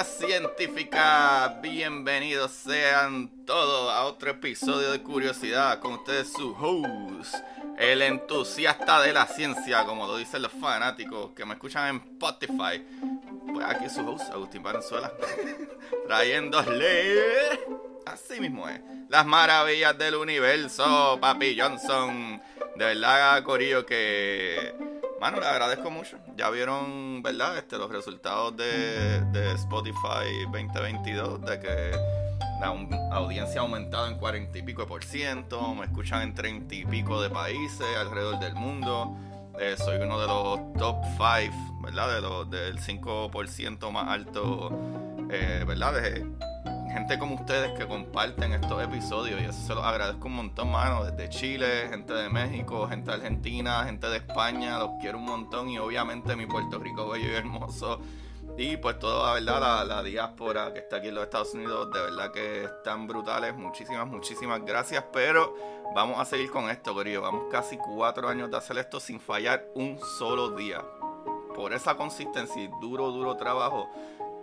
De Curiosidad Científica. Bienvenidos sean todos a otro episodio de Curiosidad con ustedes su host, el entusiasta de la ciencia, como lo dicen los fanáticos que me escuchan en Spotify. Pues aquí su host, Agustín Valenzuela, trayéndole, así mismo es, las maravillas del universo, Papi Johnson. De verdad, Corillo, que Mano, le agradezco mucho. Ya vieron, ¿verdad? Este, los resultados de, de Spotify 2022, de que la audiencia ha aumentado en 40 y pico por ciento, me escuchan en 30 y pico de países alrededor del mundo. Eh, soy uno de los top 5, ¿verdad? De los, del 5% más alto, eh, ¿verdad? De gente como ustedes que comparten estos episodios y eso se los agradezco un montón, mano. Desde Chile, gente de México, gente de Argentina, gente de España, los quiero un montón y obviamente mi Puerto Rico bello y hermoso. Y pues toda, ¿verdad? La, la diáspora que está aquí en los Estados Unidos, de verdad que están brutales. Muchísimas, muchísimas gracias. Pero vamos a seguir con esto, querido. Vamos casi cuatro años de hacer esto sin fallar un solo día. Por esa consistencia duro, duro trabajo,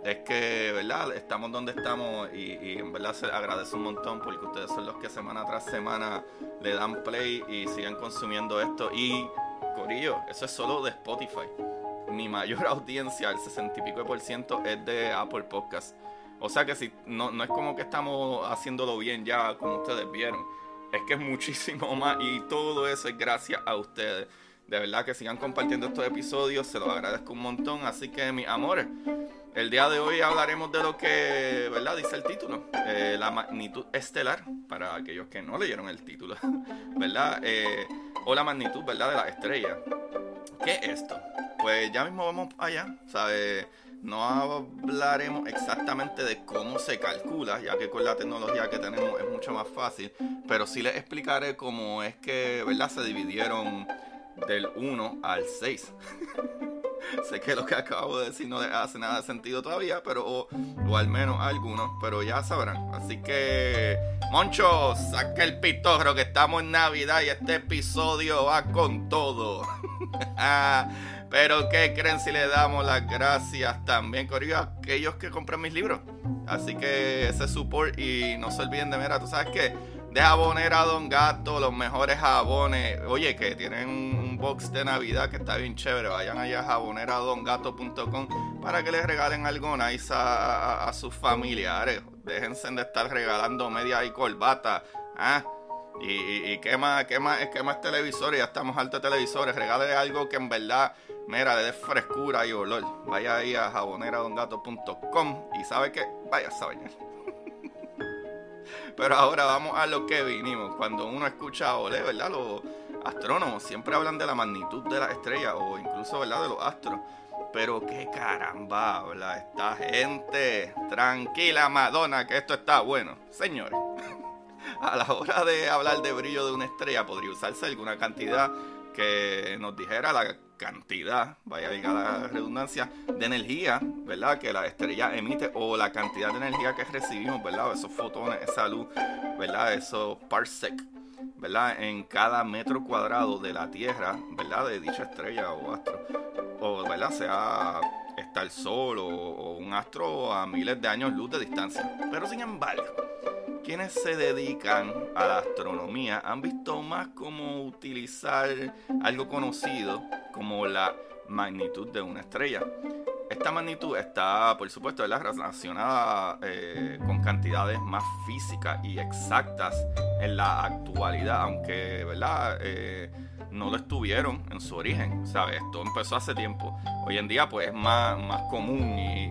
es que, ¿verdad? Estamos donde estamos y, y en verdad se agradece un montón porque ustedes son los que semana tras semana le dan play y siguen consumiendo esto. Y, Corillo, eso es solo de Spotify. Mi mayor audiencia, el 60 y pico de por ciento, es de Apple Podcast. O sea que si no, no es como que estamos haciéndolo bien ya, como ustedes vieron. Es que es muchísimo más y todo eso es gracias a ustedes. De verdad que sigan compartiendo estos episodios, se los agradezco un montón. Así que, mis amores, el día de hoy hablaremos de lo que, ¿verdad? Dice el título, eh, la magnitud estelar, para aquellos que no leyeron el título, ¿verdad? Eh, o la magnitud, ¿verdad? De la estrella. ¿Qué es esto? Pues ya mismo vamos allá, ¿sabes? No hablaremos exactamente de cómo se calcula, ya que con la tecnología que tenemos es mucho más fácil, pero sí les explicaré cómo es que, ¿verdad? Se dividieron del 1 al 6. sé que lo que acabo de decir no hace nada sentido todavía, pero o, o al menos algunos, pero ya sabrán. Así que, Moncho, saca el pitorro que estamos en Navidad y este episodio va con todo. pero ¿qué creen si le damos las gracias también, Corillo, a aquellos que compran mis libros? Así que ese support y no se olviden de, mira, tú sabes que de jabonera Don Gato, los mejores jabones. Oye, que tienen un box de Navidad que está bien chévere. Vayan allá a jaboneradongato.com para que les regalen algo nice a, a- a sus familiares. Déjense de estar regalando media y corbata. ¿ah? Y, y, y qué más, qué más, qué más televisores, ya estamos altos de televisores. Regale algo que en verdad, mira, le dé frescura y olor. Vaya ahí a jaboneradongato.com y sabe que vaya a bañar. Pero ahora vamos a lo que vinimos. Cuando uno escucha a Ole, ¿verdad? Los astrónomos siempre hablan de la magnitud de las estrellas o incluso, ¿verdad? De los astros. Pero qué caramba habla esta gente. Tranquila, Madonna, que esto está bueno. Señores, a la hora de hablar de brillo de una estrella podría usarse alguna cantidad que nos dijera la cantidad, vaya a diga la redundancia, de energía, ¿verdad? Que la estrella emite o la cantidad de energía que recibimos, ¿verdad? Esos fotones, esa luz, ¿verdad? Esos parsec, ¿verdad? En cada metro cuadrado de la Tierra, ¿verdad? De dicha estrella o astro, o, ¿verdad? Sea está el Sol o, o un astro a miles de años luz de distancia. Pero sin embargo, quienes se dedican a la astronomía han visto más cómo utilizar algo conocido como la magnitud de una estrella. Esta magnitud está, por supuesto, relacionada eh, con cantidades más físicas y exactas en la actualidad, aunque ¿verdad? Eh, no lo estuvieron en su origen. ¿sabes? Esto empezó hace tiempo. Hoy en día pues es más, más común y,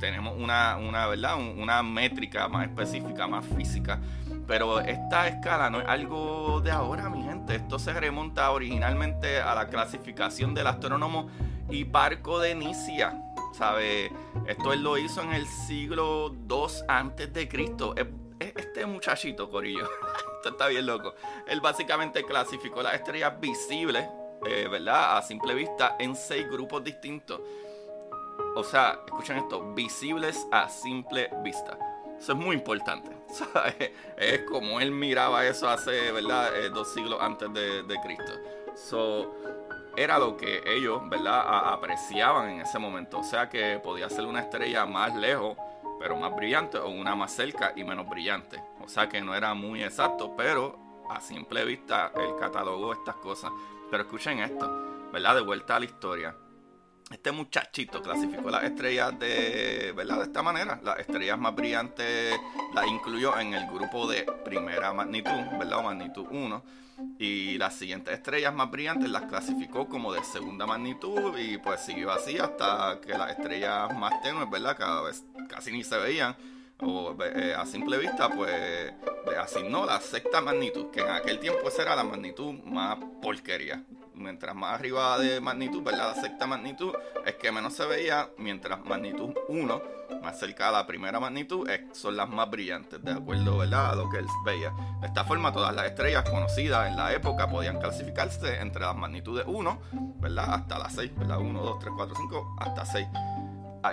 tenemos una, una, ¿verdad? una métrica más específica, más física. Pero esta escala no es algo de ahora, mi gente. Esto se remonta originalmente a la clasificación del astrónomo Hiparco de Nicia. ¿Sabe? Esto él lo hizo en el siglo II antes de Cristo. Este muchachito, Corillo, esto está bien loco. Él básicamente clasificó las estrellas visibles, eh, ¿verdad? A simple vista en seis grupos distintos. O sea, escuchen esto, visibles a simple vista. Eso es muy importante. Es como él miraba eso hace, ¿verdad? Eh, dos siglos antes de, de Cristo. So, era lo que ellos, ¿verdad?, apreciaban en ese momento. O sea que podía ser una estrella más lejos, pero más brillante, o una más cerca y menos brillante. O sea que no era muy exacto, pero a simple vista el catálogo estas cosas. Pero escuchen esto, ¿verdad? De vuelta a la historia. Este muchachito clasificó las estrellas de, ¿verdad? de esta manera. Las estrellas más brillantes las incluyó en el grupo de primera magnitud, ¿verdad? O magnitud 1 y las siguientes estrellas más brillantes las clasificó como de segunda magnitud y pues siguió así hasta que las estrellas más tenues, ¿verdad? Cada vez casi ni se veían o eh, a simple vista pues asignó la sexta magnitud, que en aquel tiempo esa era la magnitud más porquería mientras más arriba de magnitud, ¿verdad? La sexta magnitud es que menos se veía, mientras magnitud 1, más cerca de la primera magnitud, son las más brillantes, de acuerdo, ¿verdad? A lo que él veía. De esta forma, todas las estrellas conocidas en la época podían clasificarse entre las magnitudes 1, ¿verdad? Hasta las 6, ¿verdad? 1, 2, 3, 4, 5, hasta 6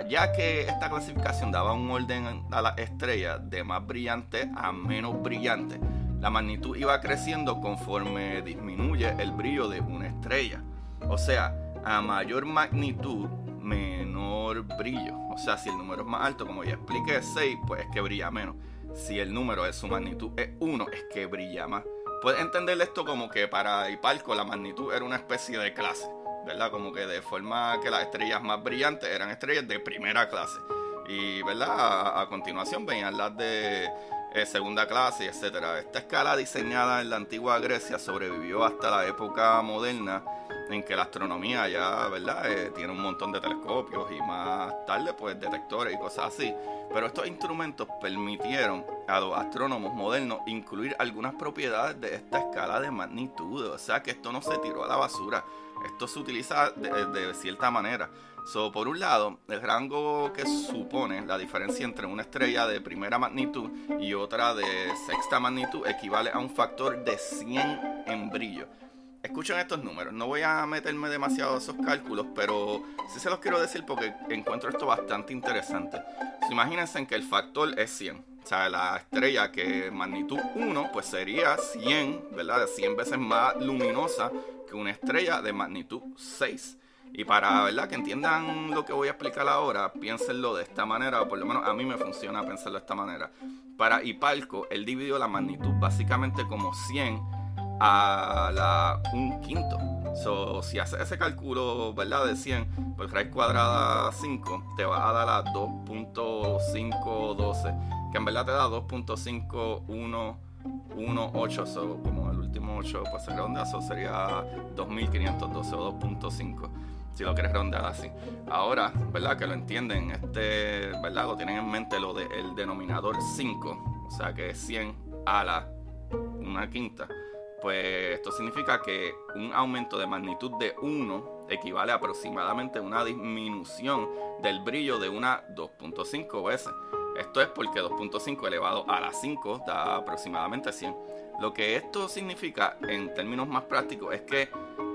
ya que esta clasificación daba un orden a las estrellas de más brillante a menos brillante, la magnitud iba creciendo conforme disminuye el brillo de una estrella. O sea, a mayor magnitud, menor brillo. O sea, si el número es más alto, como ya expliqué, 6, pues es que brilla menos. Si el número de su magnitud es 1, es que brilla más. Puedes entender esto como que para Hipalco la magnitud era una especie de clase, ¿verdad? Como que de forma que las estrellas más brillantes eran estrellas de primera clase. Y, ¿verdad? a continuación venían las de eh, segunda clase, etcétera. Esta escala diseñada en la antigua Grecia sobrevivió hasta la época moderna en que la astronomía ya, ¿verdad? Eh, tiene un montón de telescopios y más tarde pues detectores y cosas así. Pero estos instrumentos permitieron a los astrónomos modernos incluir algunas propiedades de esta escala de magnitud. O sea que esto no se tiró a la basura. Esto se utiliza de cierta manera. So, por un lado, el rango que supone la diferencia entre una estrella de primera magnitud y otra de sexta magnitud equivale a un factor de 100 en brillo. Escuchen estos números, no voy a meterme demasiado a esos cálculos, pero sí se los quiero decir porque encuentro esto bastante interesante. imagínense en que el factor es 100. O sea, la estrella que magnitud 1, pues sería 100, ¿verdad? 100 veces más luminosa una estrella de magnitud 6. Y para ¿verdad? que entiendan lo que voy a explicar ahora, piénsenlo de esta manera, por lo menos a mí me funciona pensarlo de esta manera. Para Hipalco, él dividió la magnitud básicamente como 100 a la un quinto. So, si haces ese cálculo, ¿verdad? De 100 por raíz cuadrada 5, te va a dar a 2.512, que en verdad te da 2.5118, so, como último 8 pues se redondea, eso sería 2512 o 2.5 si lo quieres rondear así. Ahora, ¿verdad? Que lo entienden, este, ¿verdad? Lo tienen en mente lo del denominador 5, o sea que es 100 a la una quinta. Pues esto significa que un aumento de magnitud de 1 equivale aproximadamente a una disminución del brillo de una 2.5 veces. Esto es porque 2.5 elevado a la 5 da aproximadamente 100. Lo que esto significa en términos más prácticos es que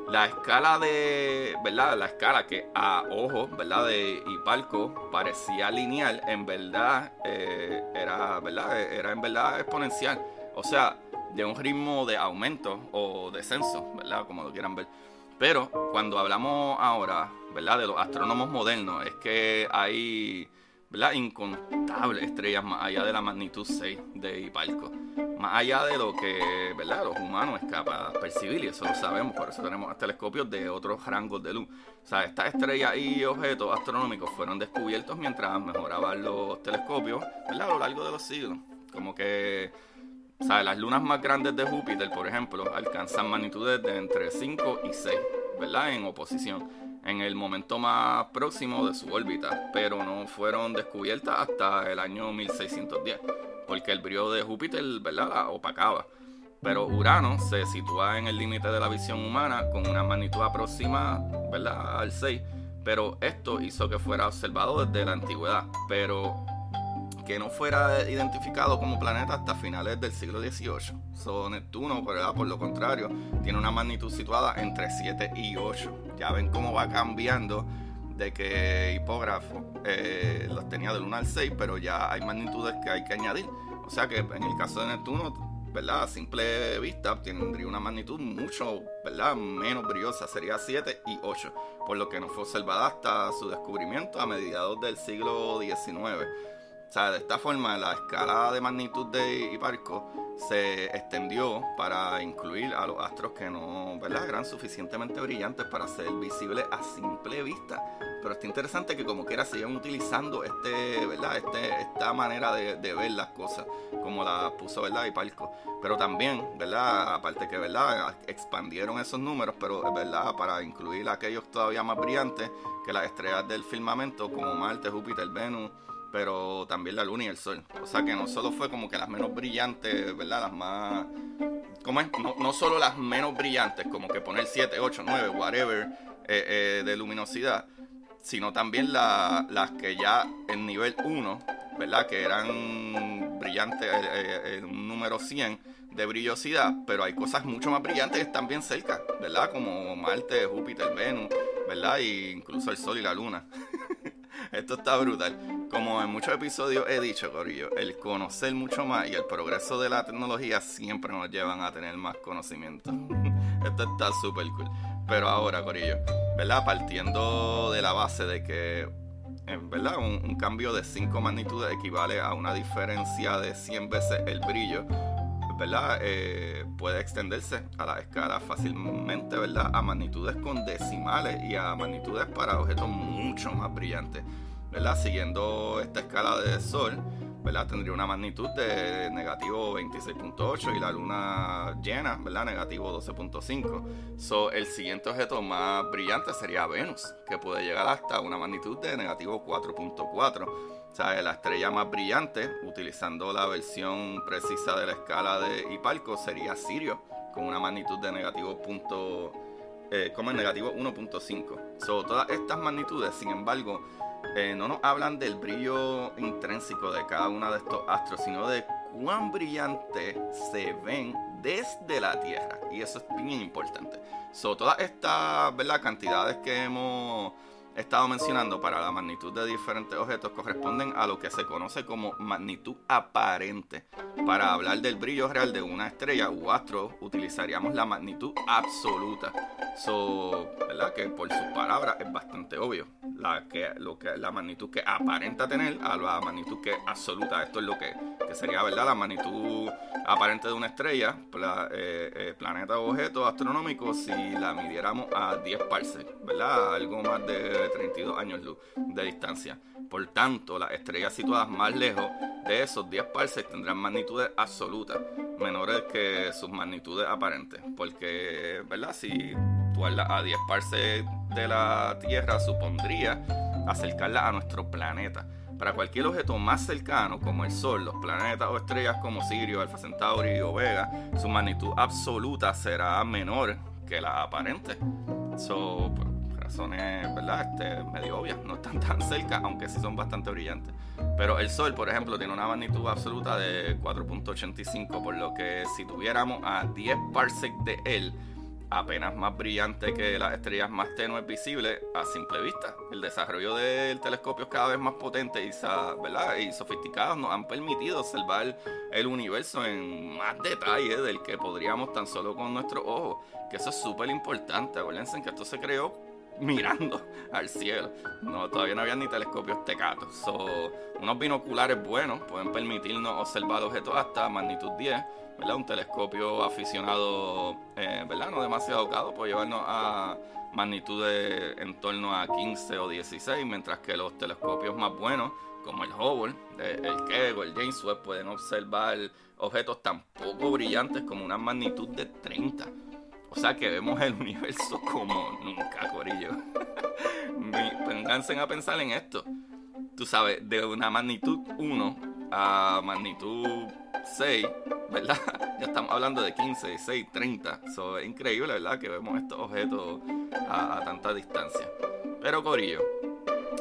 la escala de, ¿verdad? La escala que a ojo, ¿verdad? De Hipalco parecía lineal, en verdad eh, era, ¿verdad? Era en verdad exponencial. O sea, de un ritmo de aumento o descenso, ¿verdad? Como lo quieran ver. Pero cuando hablamos ahora, ¿verdad? De los astrónomos modernos, es que hay ¿verdad? incontables estrellas más allá de la magnitud 6 de Hipalco. Más allá de lo que ¿verdad? los humanos es capaz de percibir, y eso lo sabemos, por eso tenemos telescopios de otros rangos de luz. O sea, estas estrellas y objetos astronómicos fueron descubiertos mientras mejoraban los telescopios ¿verdad? a lo largo de los siglos. Como que o sea, las lunas más grandes de Júpiter, por ejemplo, alcanzan magnitudes de entre 5 y 6, ¿verdad? En oposición, en el momento más próximo de su órbita, pero no fueron descubiertas hasta el año 1610, porque el brillo de Júpiter, ¿verdad? La opacaba. Pero Urano se sitúa en el límite de la visión humana con una magnitud aproximada, ¿verdad? Al 6, pero esto hizo que fuera observado desde la antigüedad, pero que no fuera identificado como planeta hasta finales del siglo XVIII. So, Neptuno, por lo contrario, tiene una magnitud situada entre 7 y 8. Ya ven cómo va cambiando de que hipógrafo eh, los tenía del 1 al 6, pero ya hay magnitudes que hay que añadir. O sea que en el caso de Neptuno, ¿verdad? A simple vista tendría una magnitud mucho, ¿verdad? Menos brillosa, sería 7 y 8, por lo que no fue observada hasta su descubrimiento a mediados del siglo XIX. O sea, de esta forma la escala de magnitud de Hiparco se extendió para incluir a los astros que no ¿verdad? eran suficientemente brillantes para ser visibles a simple vista. Pero está interesante que como quiera sigan utilizando este, ¿verdad? Este, esta manera de, ver las cosas, como la puso ¿verdad? Hiparco. Pero también, ¿verdad? aparte que ¿verdad? expandieron esos números, pero ¿verdad? para incluir aquellos todavía más brillantes que las estrellas del firmamento como Marte, Júpiter, Venus pero también la luna y el sol. O sea que no solo fue como que las menos brillantes, ¿verdad? Las más... ¿Cómo es? No, solo las menos brillantes, como que poner 7, 8, 9, whatever, eh, eh, de luminosidad, sino también las que ya en nivel 1, ¿verdad? Que eran brillantes, eh, un número 100 de brillosidad, pero hay cosas mucho más brillantes que están bien cerca, ¿verdad? Como Marte, Júpiter, Venus, ¿verdad? E incluso el Sol y la Luna. Esto está brutal. Como en muchos episodios he dicho, Corillo, el conocer mucho más y el progreso de la tecnología siempre nos llevan a tener más conocimiento. Esto está súper cool. Pero ahora, Corillo, ¿verdad? Partiendo de la base de que, ¿verdad? Un, cambio de 5 magnitudes equivale a una diferencia de 100 veces el brillo, Eh, puede extenderse a la escala fácilmente, ¿verdad? A magnitudes con decimales y a magnitudes para objetos mucho más brillantes. ¿verdad? Siguiendo esta escala de Sol, ¿verdad? Tendría una magnitud de negativo 26.8 y la luna llena, ¿verdad? Negativo 12.5. So, el siguiente objeto más brillante sería Venus, que puede llegar hasta una magnitud de negativo 4.4. Sea, la estrella más brillante, utilizando la versión precisa de la escala de Hipalco, sería Sirio, con una magnitud de negativo punto, eh, como el negativo 1.5. So, todas estas magnitudes, sin embargo, eh, no nos hablan del brillo intrínseco de cada uno de estos astros, sino de cuán brillantes se ven desde la Tierra. Y eso es bien importante. So, todas estas cantidades que hemos estado mencionando para la magnitud de diferentes objetos corresponden a lo que se conoce como magnitud aparente. Para hablar del brillo real de una estrella u astro utilizaríamos la magnitud absoluta. So, ¿verdad? Que por sus palabras es bastante obvio. La, que, lo que, la magnitud que aparenta tener a la magnitud que absoluta. Esto es lo que, que sería ¿verdad? la magnitud aparente de una estrella, eh, eh, planeta o objeto astronómico, si la midiéramos a 10 parsecs, ¿verdad? Algo más de 32 años luz de distancia. Por tanto, las estrellas situadas más lejos de esos 10 parsecs tendrán magnitudes absolutas, menores que sus magnitudes aparentes. Porque, ¿verdad? Si tú a 10 parsecs de la Tierra, supondría acercarla a nuestro planeta. Para cualquier objeto más cercano, como el Sol, los planetas o estrellas como Sirio, Alfa Centauri o Vega, su magnitud absoluta será menor que la aparente. So, razones, ¿verdad? Este, medio obvias, no están tan cerca, aunque sí son bastante brillantes. Pero el Sol, por ejemplo, tiene una magnitud absoluta de 4.85, por lo que si tuviéramos a 10 parsecs de él, apenas más brillante que las estrellas más tenues visibles a simple vista. El desarrollo del telescopio cada vez más potente y, ¿verdad? y sofisticados nos han permitido observar el universo en más detalle del que podríamos tan solo con nuestro ojo. Que eso es súper importante. Acuérdense que esto se creó mirando al cielo. No, todavía no había ni telescopios tecatos. So, unos binoculares buenos pueden permitirnos observar objetos hasta magnitud 10. ¿verdad? Un telescopio aficionado, eh, ¿verdad? No demasiado caro, puede llevarnos a magnitudes en torno a 15 o 16, mientras que los telescopios más buenos, como el Hubble, el Keck o el James Webb, pueden observar objetos tan poco brillantes como una magnitud de 30. O sea que vemos el universo como nunca, Corillo. Pónganse a pensar en esto. Tú sabes, de una magnitud 1 a magnitud 6, ¿verdad? Ya estamos hablando de 15, 16, 30. Eso es increíble, ¿verdad? Que vemos estos objetos a, tanta distancia. Pero Corillo,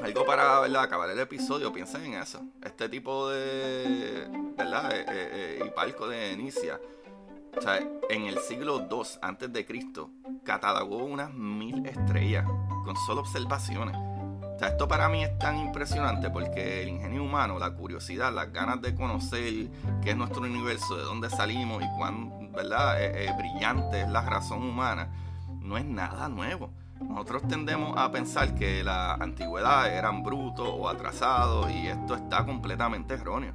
algo para ¿verdad? acabar el episodio, piensen en eso. Este tipo de, ¿verdad? Eh, eh, eh, de Inicia en el siglo II antes de Cristo catalogó unas mil estrellas con solo observaciones. Esto para mí es tan impresionante porque el ingenio humano, la curiosidad, las ganas de conocer qué es nuestro universo, de dónde salimos y cuán ¿verdad? Eh, eh, brillante es la razón humana, no es nada nuevo. Nosotros tendemos a pensar que la antigüedad eran brutos o atrasados y esto está completamente erróneo.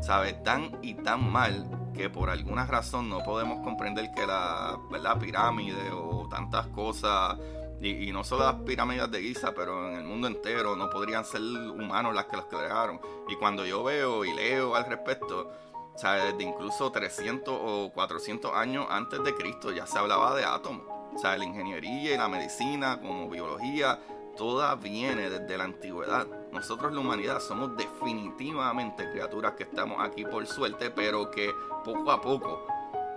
¿Sabe? Tan y tan mal que por alguna razón no podemos comprender que la ¿verdad? pirámide o tantas cosas, y, no solo las pirámides de Giza, pero en el mundo entero no podrían ser humanos las que las crearon. Y cuando yo veo y leo al respecto, o sea, desde incluso 300 o 400 años antes de Cristo ya se hablaba de átomos. O sea, la ingeniería y la medicina como biología, toda viene desde la antigüedad. Nosotros la humanidad somos definitivamente criaturas que estamos aquí por suerte, pero que poco a poco,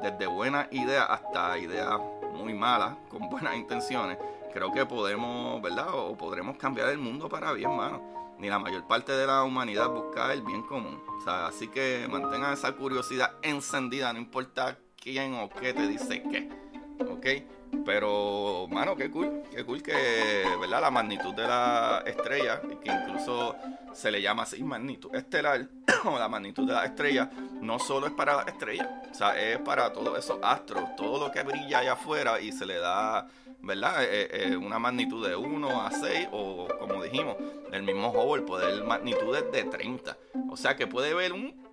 desde buenas ideas hasta ideas muy malas, con buenas intenciones, creo que podemos, ¿verdad? O podremos cambiar el mundo para bien, mano. Ni la mayor parte de la humanidad busca el bien común. O sea, así que mantengan esa curiosidad encendida, no importa quién o qué te dice qué. ¿Ok? Pero, mano, qué cool, qué cool que, ¿verdad? La magnitud de la estrella, que incluso se le llama así magnitud estelar, o la magnitud de la estrella, no solo es para la estrella, o sea, es para todos esos astros, todo lo que brilla allá afuera y se le da, ¿verdad? Eh, eh, una magnitud de 1 a 6, o como dijimos, el mismo Hubble poder magnitudes de 30. O sea que puede ver un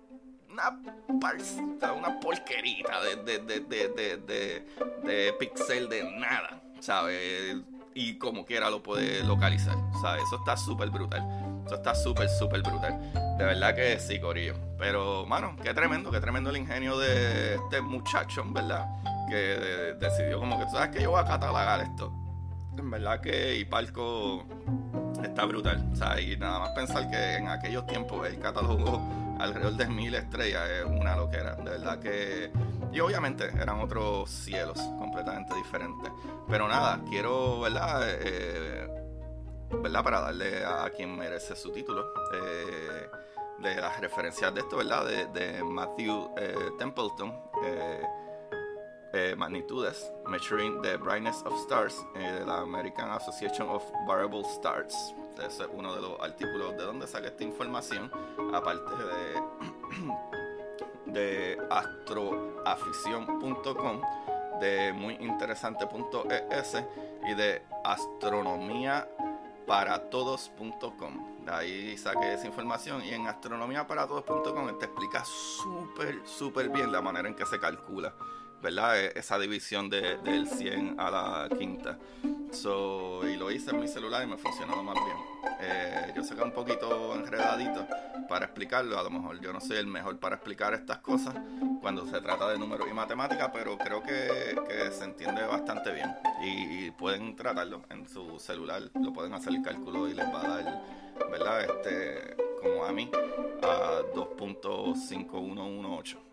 una una porquerita de, de, de, de, pixel de nada, ¿sabes? Y como quiera lo puede localizar, ¿sabes? Eso está súper brutal. Eso está súper, súper brutal. De verdad que sí, Corillo. Pero, mano, qué tremendo, qué tremendo el ingenio de este muchacho, ¿verdad? Que decidió como que, ¿sabes que Yo voy a catalogar esto. En verdad que Hipalco está brutal. O y nada más pensar que en aquellos tiempos el catálogo alrededor de mil estrellas es una loquera, de verdad que... Y obviamente eran otros cielos completamente diferentes. Pero nada, quiero, ¿verdad? Eh, ¿verdad? Para darle a quien merece su título. Eh, de las referencias de esto, ¿verdad? De, Matthew eh, Templeton. Magnitudes, Measuring the Brightness of Stars, de la American Association of Variable Stars. Ese es uno de los artículos de donde saqué esta información, aparte de, de astroafición.com, de muyinteresante.es y de astronomiaparatodos.com. De ahí saqué esa información y en astronomiaparatodos.com te explica súper, súper bien la manera en que se calcula ¿verdad? E, esa división de, del 100 a la quinta. So, y lo hice en mi celular y me funcionó más bien. Eh, yo sé que un poquito enredadito para explicarlo. A lo mejor yo no soy el mejor para explicar estas cosas cuando se trata de números y matemáticas, pero creo que, se entiende bastante bien. Y, pueden tratarlo en su celular, lo pueden hacer el cálculo y les va a dar, ¿verdad? Este, como a mí, a 2.5118.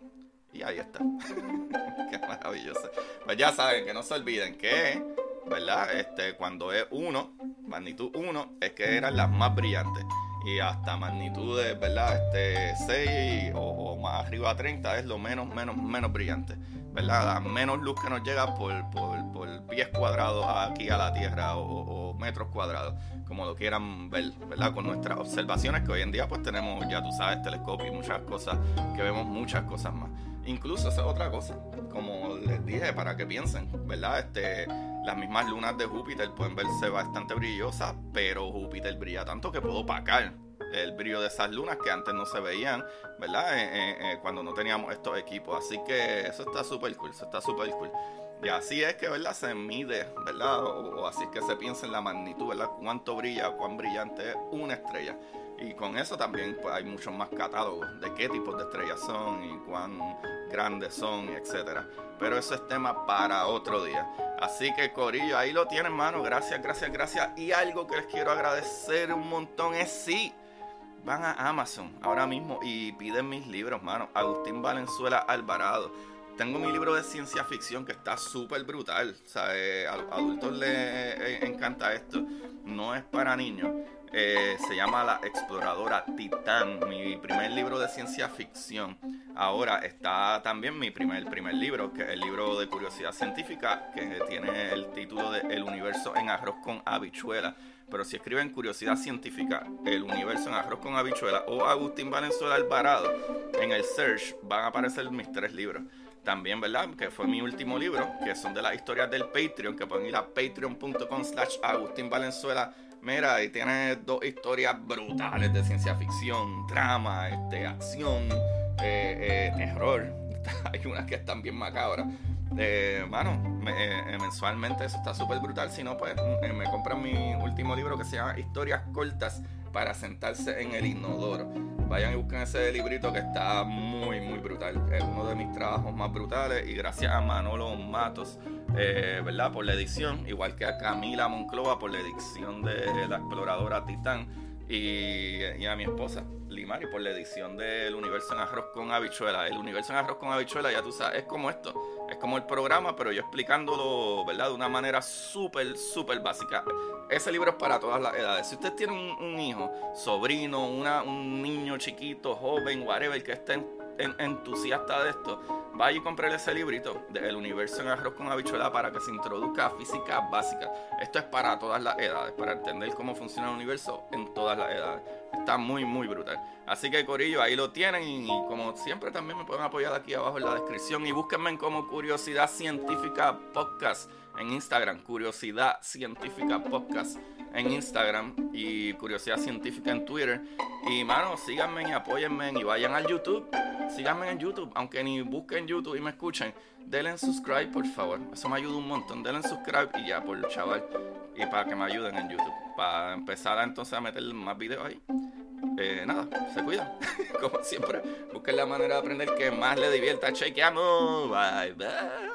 Y ahí está. Qué maravilloso. Pues ya saben, que no se olviden que, ¿verdad? Este, cuando es 1, magnitud 1, es que eran las más brillantes. Y hasta magnitudes, ¿verdad? Este, 6 o, más arriba a 30 es lo menos, menos, menos brillante. ¿Verdad? Menos luz que nos llega por, por, por pies cuadrados aquí a la Tierra o, o, metros cuadrados, como lo quieran ver, ¿verdad? Con nuestras observaciones que hoy en día pues tenemos, ya tú sabes, telescopio y muchas cosas, que vemos muchas cosas más. Incluso esa es otra cosa, como les dije, para que piensen, ¿verdad? Este, las mismas lunas de Júpiter pueden verse bastante brillosas, pero Júpiter brilla tanto que puedo opacar el brillo de esas lunas que antes no se veían, ¿verdad? Eh, eh, eh, cuando no teníamos estos equipos. Así que eso está súper cool, eso está súper cool. Y así es que, ¿verdad? Se mide, ¿verdad? O, así es que se piensa en la magnitud, ¿verdad? Cuánto brilla, cuán brillante es una estrella. Y con eso también pues, hay muchos más catálogos de qué tipos de estrellas son y cuán grandes son, etcétera. Pero eso es tema para otro día. Así que Corillo, ahí lo tienen, hermano. Gracias, gracias, gracias. Y algo que les quiero agradecer un montón es sí van a Amazon ahora mismo y piden mis libros, mano. Agustín Valenzuela Alvarado. Tengo mi libro de ciencia ficción que está súper brutal. O eh, a los adultos les eh, encanta esto. No es para niños. Eh, se llama La Exploradora Titán, mi primer libro de ciencia ficción. Ahora está también mi primer, primer libro, que es el libro de curiosidad científica, que tiene el título de El universo en arroz con habichuela pero si escriben Curiosidad Científica, El Universo en Arroz con Habichuela o Agustín Valenzuela Alvarado, en el search van a aparecer mis tres libros. También, ¿verdad? Que fue mi último libro, que son de las historias del Patreon, que pueden ir a patreon.com slash Agustín Valenzuela. Mira, ahí tienes dos historias brutales de ciencia ficción, drama, este, acción, eh, eh, terror. Hay unas que están bien macabras. Eh, mano, eh, mensualmente eso está súper brutal. Si no, pues me compran mi último libro que se llama Historias cortas para sentarse en el inodoro. Vayan y busquen ese librito que está muy, muy brutal. Es uno de mis trabajos más brutales y gracias a Manolo Matos, eh, ¿verdad? Por la edición, igual que a Camila Monclova por la edición de La Exploradora Titán y, a mi esposa, Limari, por la edición del Universo en Arroz con Habichuela. El Universo en Arroz con Habichuela, ya tú sabes, es como esto. Es como el programa, pero yo explicándolo, ¿verdad? De una manera súper, súper básica. Ese libro es para todas las edades. Si usted tiene un, hijo, sobrino, una, un niño chiquito, joven, whatever, que esté entusiasta de esto, vaya y compre ese librito de El universo en arroz con habichuela para que se introduzca a física básica. Esto es para todas las edades, para entender cómo funciona el universo en todas las edades. Está muy, muy brutal. Así que Corillo, ahí lo tienen y, como siempre también me pueden apoyar aquí abajo en la descripción y búsquenme como Curiosidad Científica Podcast en Instagram, Curiosidad Científica Podcast en Instagram y Curiosidad Científica en Twitter. Y mano, síganme y apóyenme y vayan al YouTube. Síganme en YouTube, aunque ni busquen YouTube y me escuchen. Denle en subscribe, por favor. Eso me ayuda un montón. Denle en subscribe y ya, por chaval. Y para que me ayuden en YouTube. Para empezar entonces a meter más videos ahí. Eh, nada, se cuidan. Como siempre, busquen la manera de aprender que más le divierta. Chequeamos. Bye, bye.